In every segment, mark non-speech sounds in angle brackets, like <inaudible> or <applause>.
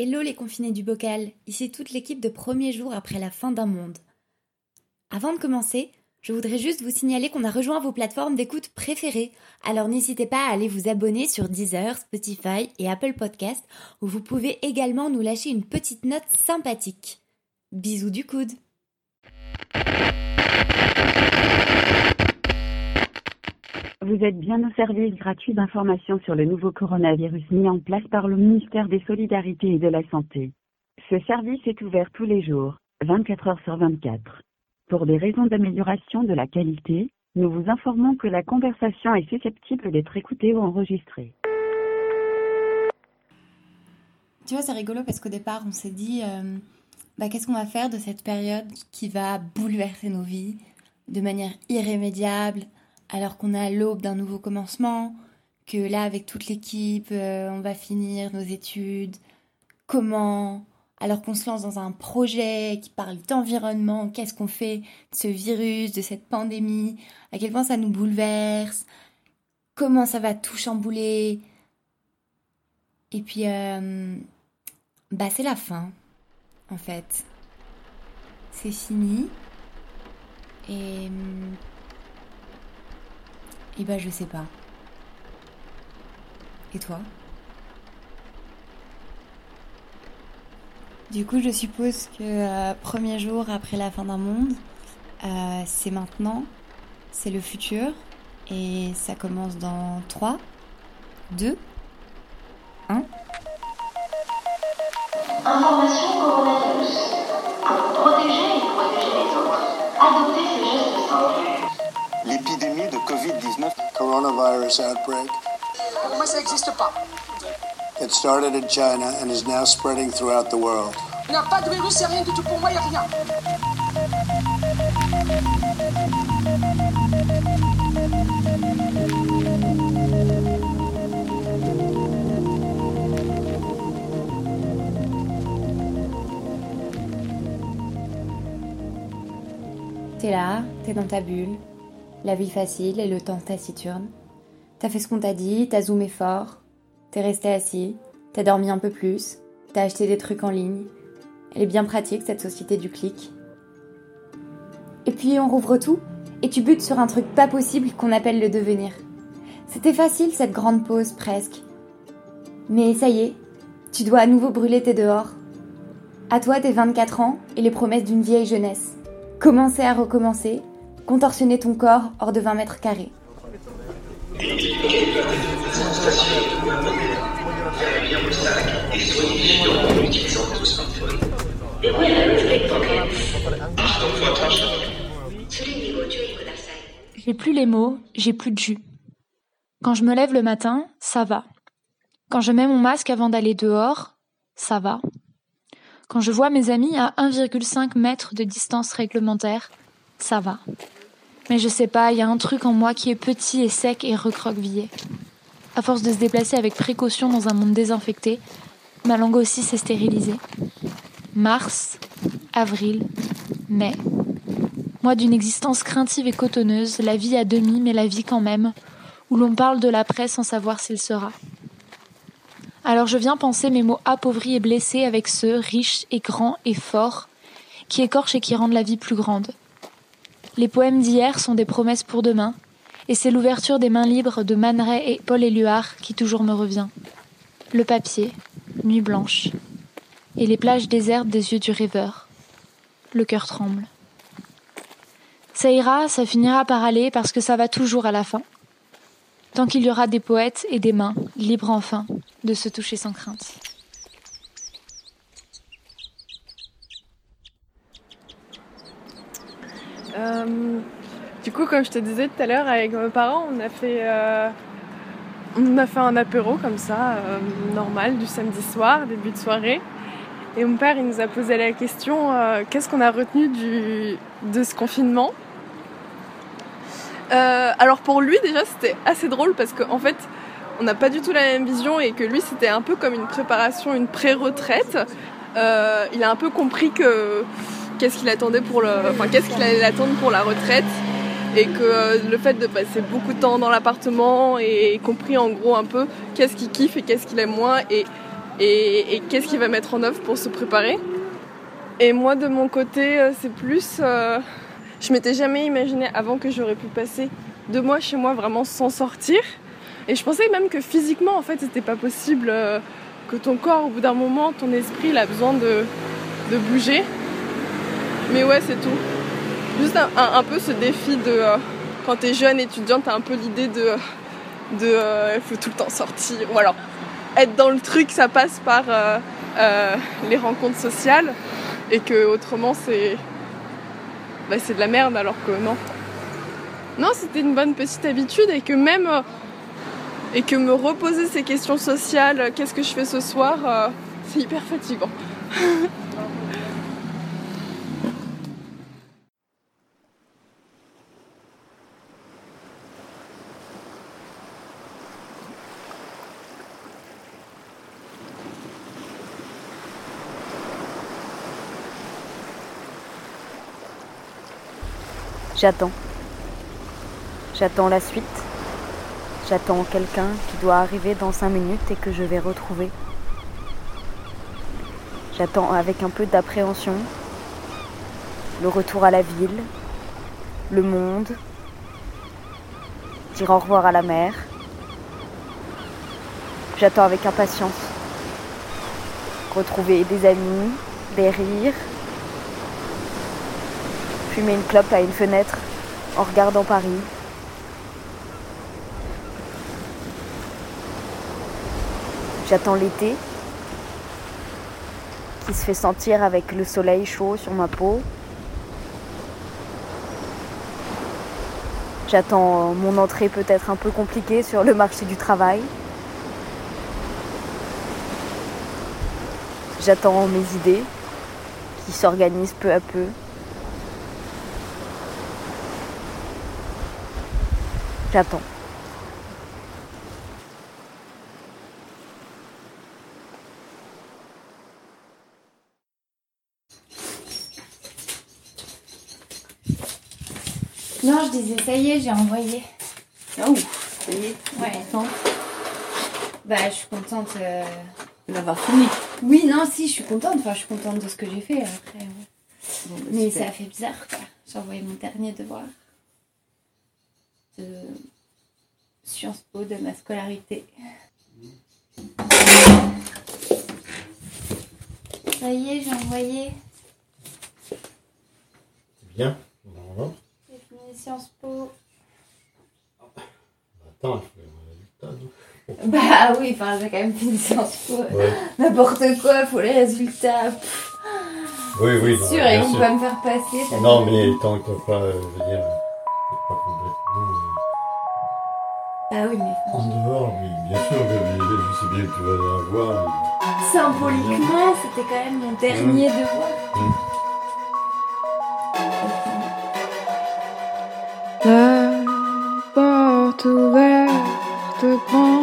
Hello les confinés du bocal, ici toute l'équipe de premier jour après la fin d'un monde. Avant de commencer, je voudrais juste vous signaler qu'on a rejoint vos plateformes d'écoute préférées, alors n'hésitez pas à aller vous abonner sur Deezer, Spotify et Apple Podcast, où vous pouvez également nous lâcher une petite note sympathique. Bisous du coude Vous êtes bien au service gratuit d'information sur le nouveau coronavirus mis en place par le ministère des Solidarités et de la Santé. Ce service est ouvert tous les jours, 24 heures sur 24. Pour des raisons d'amélioration de la qualité, nous vous informons que la conversation est susceptible d'être écoutée ou enregistrée. Tu vois, c'est rigolo parce qu'au départ, on s'est dit, euh, bah, qu'est-ce qu'on va faire de cette période qui va bouleverser nos vies de manière irrémédiable, alors qu'on est à l'aube d'un nouveau commencement, que là, avec toute l'équipe, euh, on va finir nos études, comment, alors qu'on se lance dans un projet qui parle d'environnement, qu'est-ce qu'on fait de ce virus, de cette pandémie, à quel point ça nous bouleverse, comment ça va tout chambouler? Et puis, euh, bah c'est la fin, en fait. C'est fini. Et et bah je sais pas. Et toi? Du coup, je suppose que euh, premier jour après la fin d'un monde, euh, c'est maintenant, c'est le futur, et ça commence dans 3, 2, 1. Information coronavirus. Pour protéger L'épidémie de Covid-19 coronavirus outbreak. Moi, ça n'existe pas. It started in China and is now spreading throughout the world. Il n'y a pas de virus, c'est rien du tout pour moi, il n'y a rien. T'es là, t'es dans ta bulle, la vie facile et le temps taciturne. T'as fait ce qu'on t'a dit, t'as zoomé fort, t'es resté assis, t'as dormi un peu plus, t'as acheté des trucs en ligne. Elle est bien pratique cette société du clic. Et puis on rouvre tout et tu butes sur un truc pas possible qu'on appelle le devenir. C'était facile cette grande pause presque. Mais ça y est, tu dois à nouveau brûler tes dehors. À toi tes 24 ans et les promesses d'une vieille jeunesse. Commencer à recommencer, contorsionner ton corps hors de 20 mètres carrés. J'ai plus les mots, j'ai plus de jus. Quand je me lève le matin, ça va. Quand je mets mon masque avant d'aller dehors, ça va. Quand je vois mes amis à 1,5 mètre de distance réglementaire, ça va. Mais je sais pas, il y a un truc en moi qui est petit et sec et recroquevillé. À force de se déplacer avec précaution dans un monde désinfecté, ma langue aussi s'est stérilisée. Mars, avril, mai. Moi d'une existence craintive et cotonneuse, la vie à demi, mais la vie quand même, où l'on parle de l'après sans savoir s'il sera. Alors je viens penser mes mots appauvris et blessés avec ceux, riches et grands et forts, qui écorchent et qui rendent la vie plus grande. Les poèmes d'hier sont des promesses pour demain, et c'est l'ouverture des mains libres de Man Ray et Paul Éluard qui toujours me revient. Le papier, nuit blanche, et les plages désertes des yeux du rêveur. Le cœur tremble. Ça ira, ça finira par aller parce que ça va toujours à la fin. Tant qu'il y aura des poètes et des mains, libres enfin, de se toucher sans crainte. Euh, du coup, comme je te disais tout à l'heure, avec mes parents, on a fait, euh, on a fait un apéro comme ça, euh, normal, du samedi soir, début de soirée. Et mon père, il nous a posé la question qu'est-ce qu'on a retenu de ce confinement? Alors pour lui, déjà, c'était assez drôle parce qu'en fait, on n'a pas du tout la même vision et que lui, c'était un peu comme une préparation, une pré-retraite. Il a un peu compris que qu'est-ce qu'il attendait pour le, enfin qu'est-ce qu'il allait attendre pour la retraite et que euh, le fait de passer beaucoup de temps dans l'appartement et compris en gros un peu qu'est-ce qu'il kiffe et qu'est-ce qu'il aime moins et et, qu'est-ce qu'il va mettre en œuvre pour se préparer. Et moi de mon côté, euh, c'est plus, euh, je m'étais jamais imaginé avant que j'aurais pu passer deux mois chez moi vraiment sans sortir. Et je pensais même que physiquement, en fait, c'était pas possible, euh, que ton corps, au bout d'un moment, ton esprit, il a besoin de, de bouger. Mais ouais, c'est tout. Juste un, peu ce défi de, euh, quand t'es jeune étudiant, t'as un peu l'idée de, de, euh, il faut tout le temps sortir. Ou alors, être dans le truc, ça passe par euh, euh, les rencontres sociales. Et que autrement, c'est, bah, c'est de la merde, alors que non. Non, c'était une bonne petite habitude et que même et que me reposer ces questions sociales, qu'est-ce que je fais ce soir, c'est hyper fatigant. <laughs> J'attends. J'attends la suite. J'attends quelqu'un qui doit arriver dans cinq minutes et que je vais retrouver. J'attends avec un peu d'appréhension le retour à la ville, le monde, dire au revoir à la mer. J'attends avec impatience retrouver des amis, des rires, fumer une clope à une fenêtre en regardant Paris. J'attends l'été qui se fait sentir avec le soleil chaud sur ma peau. J'attends mon entrée peut-être un peu compliquée sur le marché du travail. J'attends mes idées qui s'organisent peu à peu. J'attends. Non, je disais, ça y est, j'ai envoyé. Oh, ça y est, Ouais. contente Bah, je suis contente. euh, d'avoir fini. Oui, non, si, je suis contente. Enfin, je suis contente de ce que j'ai fait après. ouais. Bon, bah, Mais super. ça fait bizarre, quoi. J'ai envoyé mon dernier devoir de Sciences Po de ma scolarité. Ça y est, j'ai envoyé. Bien. Normalement. J'ai fini Sciences Po. Attends, je vais avoir les résultats. non <laughs> Bah oui, enfin, j'ai quand même fini Sciences Po. Ouais. N'importe quoi, faut les résultats. Oui, oui. C'est non, sûr, bien ils vont sûr. pas me faire passer. Non, mais tant que pas, je veux dire, Ah oui, mais En dehors, oui, bien sûr, je, je- sais bien que tu vas l'avoir. symboliquement, c'était quand même mon dernier devoir. La porte ouverte prend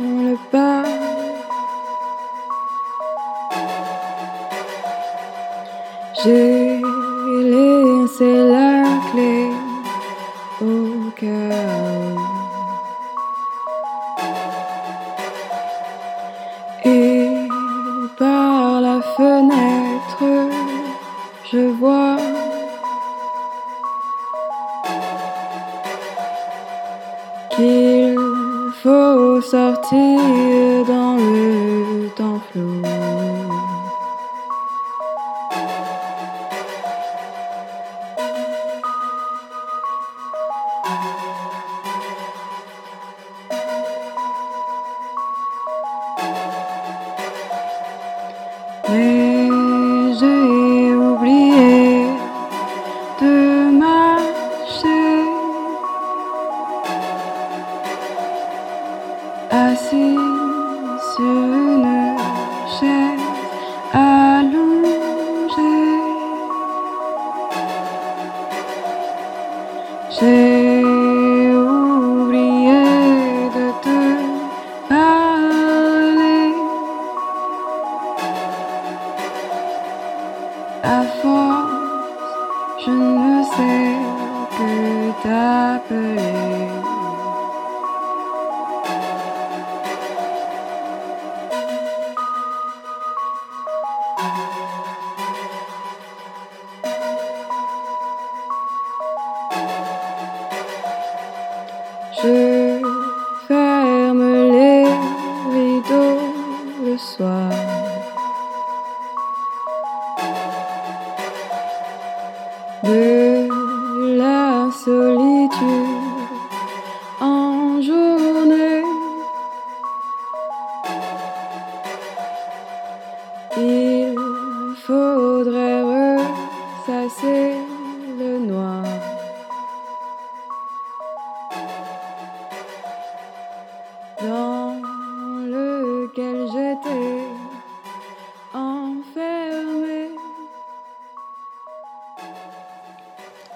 le pas. J'ai laissé la clé au cas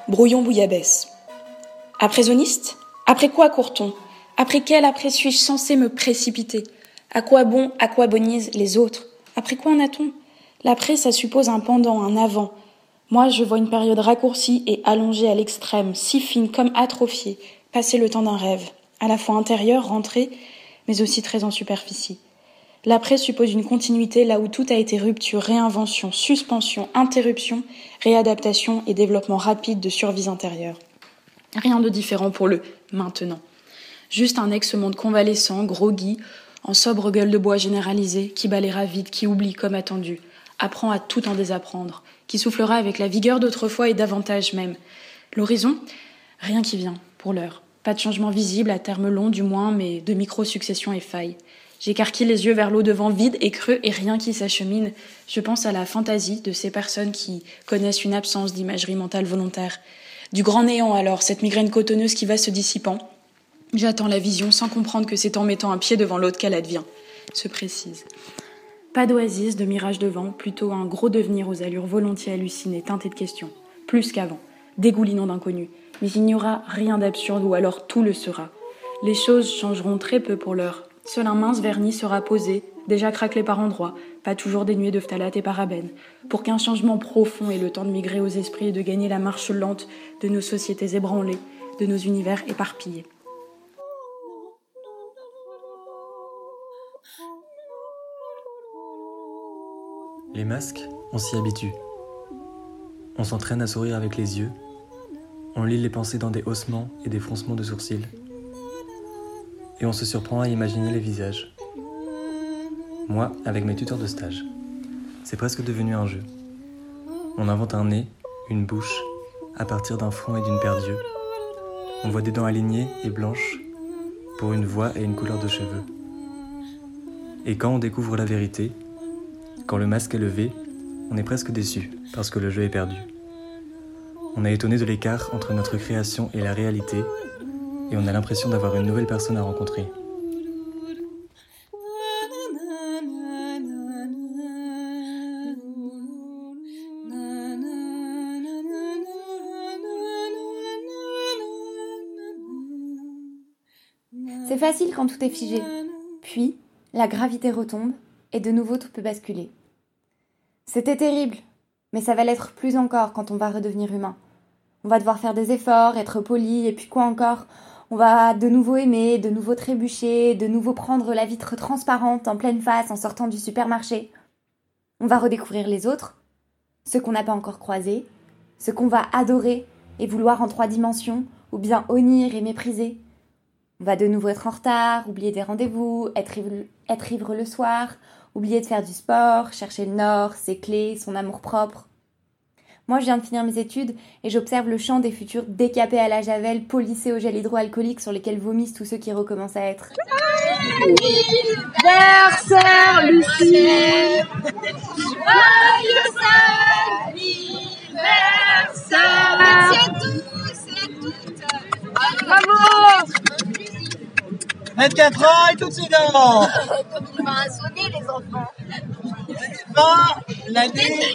Brouillon bouillabaisse. Appraisonniste Après quoi court-on? Après quel après suis-je censé me précipiter? À quoi bon, à quoi bonisent les autres? Après quoi en a-t-on? L'après, ça suppose un pendant, un avant. Moi, je vois une période raccourcie et allongée à l'extrême, si fine comme atrophiée, passer le temps d'un rêve, à la fois intérieur, rentré, mais aussi très en superficie. L'après suppose une continuité là où tout a été rupture, réinvention, suspension, interruption, réadaptation et développement rapide de survies intérieures. Rien de différent pour le maintenant. Juste un ex-monde convalescent, groggy, en sobre gueule de bois généralisée, qui balayera vite, qui oublie comme attendu, apprend à tout en désapprendre, qui soufflera avec la vigueur d'autrefois et davantage même. L'horizon Rien qui vient, pour l'heure. Pas de changement visible à terme long du moins, mais de micro-successions et failles. J'écarquille les yeux vers l'eau devant vide et creux et rien qui s'achemine. Je pense à la fantaisie de ces personnes qui connaissent une absence d'imagerie mentale volontaire. Du grand néant alors, cette migraine cotonneuse qui va se dissipant. J'attends la vision sans comprendre que c'est en mettant un pied devant l'autre qu'elle advient. Se précise. Pas d'oasis, de mirage devant, plutôt un gros devenir aux allures volontiers hallucinées, teinté de questions. Plus qu'avant, dégoulinant d'inconnus. Mais il n'y aura rien d'absurde ou alors tout le sera. Les choses changeront très peu pour l'heure. Seul un mince vernis sera posé, déjà craquelé par endroits, pas toujours dénué de phtalate et parabènes, pour qu'un changement profond ait le temps de migrer aux esprits et de gagner la marche lente de nos sociétés ébranlées, de nos univers éparpillés. Les masques, on s'y habitue. On s'entraîne à sourire avec les yeux. On lit les pensées dans des haussements et des froncements de sourcils. Et on se surprend à imaginer les visages. Moi, avec mes tuteurs de stage. C'est presque devenu un jeu. On invente un nez, une bouche, à partir d'un front et d'une paire d'yeux. On voit des dents alignées et blanches pour une voix et une couleur de cheveux. Et quand on découvre la vérité, quand le masque est levé, on est presque déçu parce que le jeu est perdu. On est étonné de l'écart entre notre création et la réalité et on a l'impression d'avoir une nouvelle personne à rencontrer. C'est facile quand tout est figé. Puis, la gravité retombe et de nouveau tout peut basculer. C'était terrible, mais ça va l'être plus encore quand on va redevenir humain. On va devoir faire des efforts, être poli, et puis quoi encore? On va de nouveau aimer, de nouveau trébucher, de nouveau prendre la vitre transparente en pleine face en sortant du supermarché. On va redécouvrir les autres, ceux qu'on n'a pas encore croisés, ceux qu'on va adorer et vouloir en trois dimensions, ou bien honnir et mépriser. On va de nouveau être en retard, oublier des rendez-vous, être être ivre le soir, oublier de faire du sport, chercher le nord, ses clés, son amour-propre. Moi, je viens de finir mes études et j'observe le champ des futurs décapés à la javel, polissés au gel hydroalcoolique sur lesquels vomissent tous ceux qui recommencent à être. Anniversaire, Lucie. Joyeux anniversaire. Merci à tous et à toutes. Bravo. 24 ans et toutes ses dents Comme il m'a sonné les enfants. Pas l'année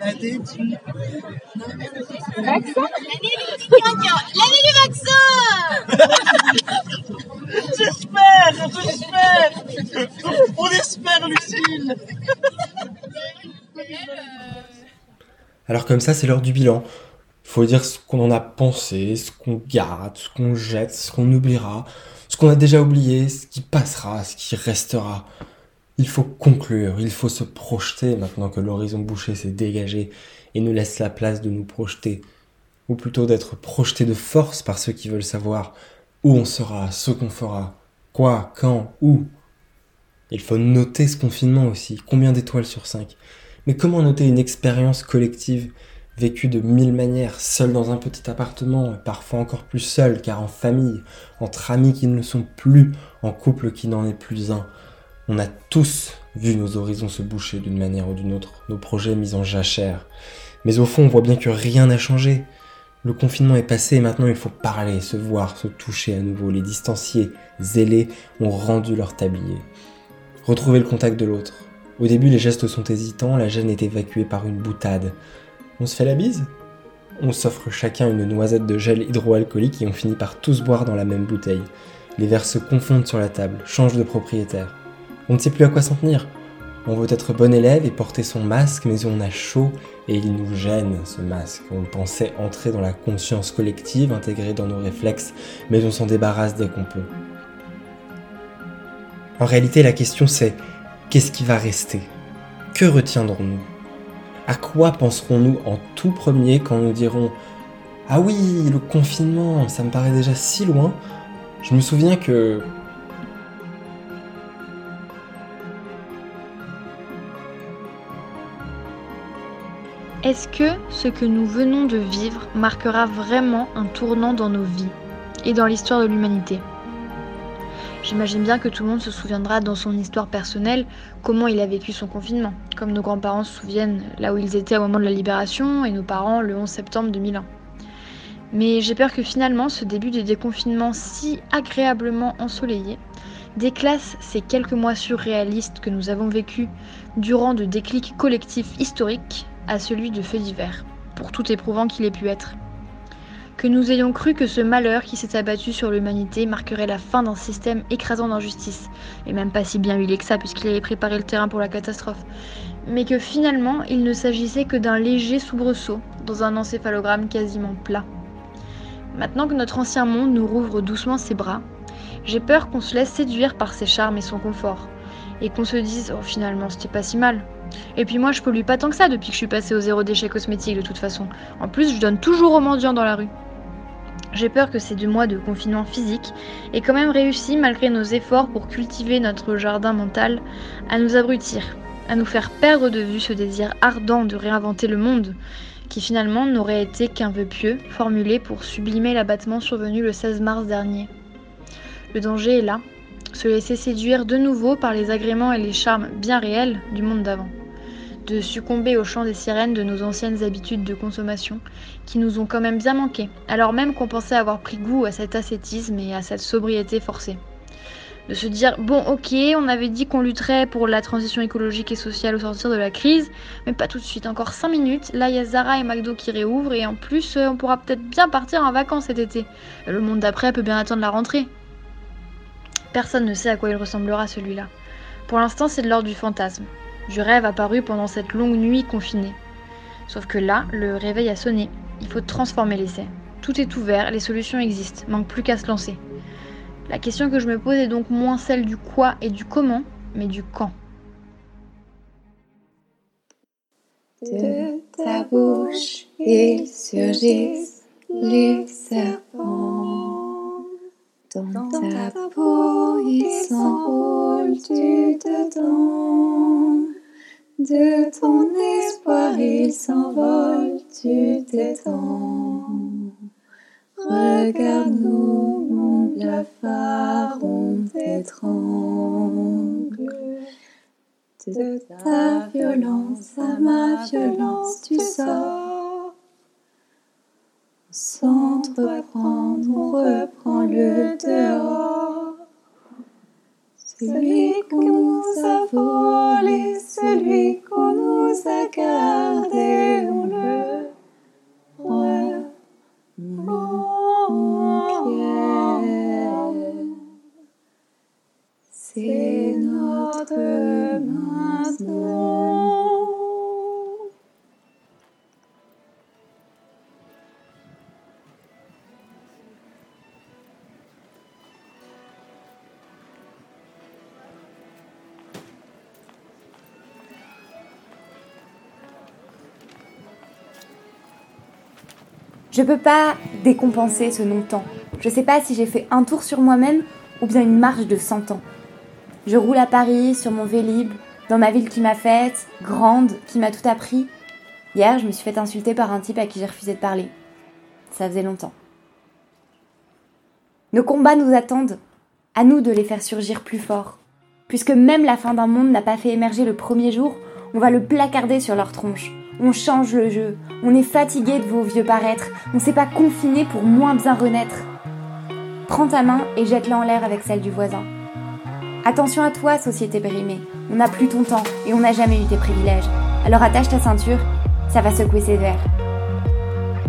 L'année du... Vaccin J'espère J'espère On espère, Lucille Alors comme ça, c'est l'heure du bilan. Il faut dire ce qu'on en a pensé, ce qu'on garde, ce qu'on jette, ce qu'on oubliera, ce qu'on a déjà oublié, ce qui passera, ce qui restera. Il faut conclure, il faut se projeter maintenant que l'horizon bouché s'est dégagé et nous laisse la place de nous projeter. ou plutôt d'être projeté de force par ceux qui veulent savoir où on sera, ce qu'on fera, quoi, quand, où. Il faut noter ce confinement aussi, combien d'étoiles sur 5. Mais comment noter une expérience collective vécue de mille manières, seule dans un petit appartement, et parfois encore plus seule, car en famille, entre amis qui ne le sont plus, en couple qui n'en est plus un? On a tous vu nos horizons se boucher d'une manière ou d'une autre, nos projets mis en jachère. Mais au fond, on voit bien que rien n'a changé. Le confinement est passé et maintenant il faut parler, se voir, se toucher à nouveau. Les distanciés, zélés, ont rendu leur tablier. Retrouver le contact de l'autre. Au début, les gestes sont hésitants, la gêne est évacuée par une boutade. On se fait la bise? On s'offre chacun une noisette de gel hydroalcoolique et on finit par tous boire dans la même bouteille. Les verres se confondent sur la table, changent de propriétaire. On ne sait plus à quoi s'en tenir. On veut être bon élève et porter son masque, mais on a chaud et il nous gêne ce masque. On pensait entrer dans la conscience collective, intégré dans nos réflexes, mais on s'en débarrasse dès qu'on peut. En réalité, la question c'est qu'est-ce qui va rester? Que retiendrons-nous? À quoi penserons-nous en tout premier quand nous dirons Ah oui, le confinement, ça me paraît déjà si loin. Je me souviens que Est-ce que ce que nous venons de vivre marquera vraiment un tournant dans nos vies et dans l'histoire de l'humanité? J'imagine bien que tout le monde se souviendra dans son histoire personnelle comment il a vécu son confinement, comme nos grands-parents se souviennent là où ils étaient au moment de la libération et nos parents le 11 septembre 2001. Mais j'ai peur que finalement ce début de déconfinement si agréablement ensoleillé déclasse ces quelques mois surréalistes que nous avons vécus durant de déclics collectifs historiques à celui de feu d'hiver, pour tout éprouvant qu'il ait pu être. Que nous ayons cru que ce malheur qui s'est abattu sur l'humanité marquerait la fin d'un système écrasant d'injustice, et même pas si bien huilé que ça, puisqu'il avait préparé le terrain pour la catastrophe, mais que finalement il ne s'agissait que d'un léger soubresaut dans un encéphalogramme quasiment plat. Maintenant que notre ancien monde nous rouvre doucement ses bras, j'ai peur qu'on se laisse séduire par ses charmes et son confort, et qu'on se dise oh finalement c'était pas si mal, et puis moi, je pollue pas tant que ça depuis que je suis passée au zéro déchet cosmétique de toute façon. En plus, je donne toujours aux mendiants dans la rue. J'ai peur que ces deux mois de confinement physique aient quand même réussi, malgré nos efforts pour cultiver notre jardin mental, à nous abrutir, à nous faire perdre de vue ce désir ardent de réinventer le monde, qui finalement n'aurait été qu'un vœu pieux formulé pour sublimer l'abattement survenu le 16 mars dernier. Le danger est là, se laisser séduire de nouveau par les agréments et les charmes bien réels du monde d'avant de succomber au chant des sirènes de nos anciennes habitudes de consommation, qui nous ont quand même bien manqué, alors même qu'on pensait avoir pris goût à cet ascétisme et à cette sobriété forcée. De se dire, bon ok, on avait dit qu'on lutterait pour la transition écologique et sociale au sortir de la crise, mais pas tout de suite, encore 5 minutes, là il y a Zara et McDo qui réouvrent, et en plus on pourra peut-être bien partir en vacances cet été. Le monde d'après peut bien attendre la rentrée. Personne ne sait à quoi il ressemblera celui-là. Pour l'instant c'est de l'ordre du fantasme du rêve apparu pendant cette longue nuit confinée. Sauf que là, le réveil a sonné. Il faut transformer l'essai. Tout est ouvert, les solutions existent, manque plus qu'à se lancer. La question que je me pose est donc moins celle du quoi et du comment, mais du quand. De ta bouche, ils surgissent les serpents. Dans ta peau, ils du dedans. De ton espoir, il s'envole, tu t'étends. Regarde-nous, mon blafard, on t'étrangle. De ta violence à ma violence, tu sors. S'entreprendre, on reprend le dehors. Celui qu'on nous a celui qu'on nous a gardé, Je peux pas décompenser ce non-temps. Je sais pas si j'ai fait un tour sur moi-même ou bien une marche de 100 ans. Je roule à Paris sur mon Vélib, dans ma ville qui m'a faite, grande, qui m'a tout appris. Hier, je me suis fait insulter par un type à qui j'ai refusé de parler. Ça faisait longtemps. Nos combats nous attendent. À nous de les faire surgir plus forts. Puisque même la fin d'un monde n'a pas fait émerger le premier jour, on va le placarder sur leur tronche. On change le jeu. On est fatigué de vos vieux paraîtres. On s'est pas confiné pour moins bien renaître. Prends ta main et jette-la en l'air avec celle du voisin. Attention à toi, société périmée. On n'a plus ton temps et on n'a jamais eu tes privilèges. Alors attache ta ceinture, ça va secouer ses verres.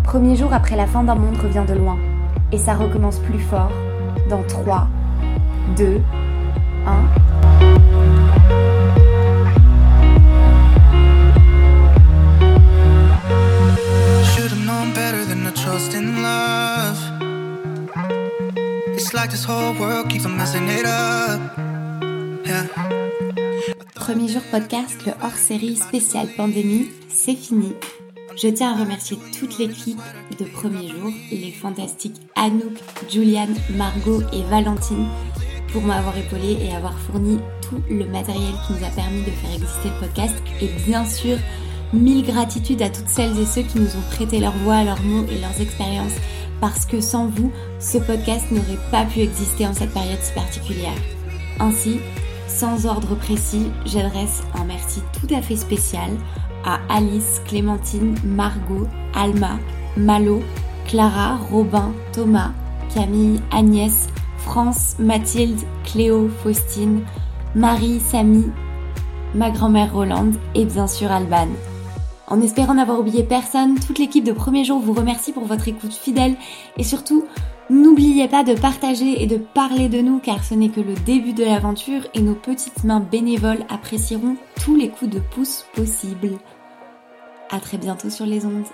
Premier jour après la fin d'un monde revient de loin. Et ça recommence plus fort dans 3, 2, 1. Premier jour podcast, le hors-série spécial pandémie, c'est fini. Je tiens à remercier toute l'équipe de Premier jour, les fantastiques Anouk, Juliane, Margot et Valentine pour m'avoir épaulé et avoir fourni tout le matériel qui nous a permis de faire exister le podcast. Et bien sûr, mille gratitudes à toutes celles et ceux qui nous ont prêté leur voix, leurs mots et leurs expériences parce que sans vous, ce podcast n'aurait pas pu exister en cette période si particulière. Ainsi, sans ordre précis, j'adresse un merci tout à fait spécial à Alice, Clémentine, Margot, Alma, Malo, Clara, Robin, Thomas, Camille, Agnès, France, Mathilde, Cléo, Faustine, Marie, Samy, ma grand-mère Rolande et bien sûr Alban. En espérant n'avoir oublié personne, toute l'équipe de Premier Jour vous remercie pour votre écoute fidèle et surtout, n'oubliez pas de partager et de parler de nous car ce n'est que le début de l'aventure et nos petites mains bénévoles apprécieront tous les coups de pouce possibles. À très bientôt sur les ondes.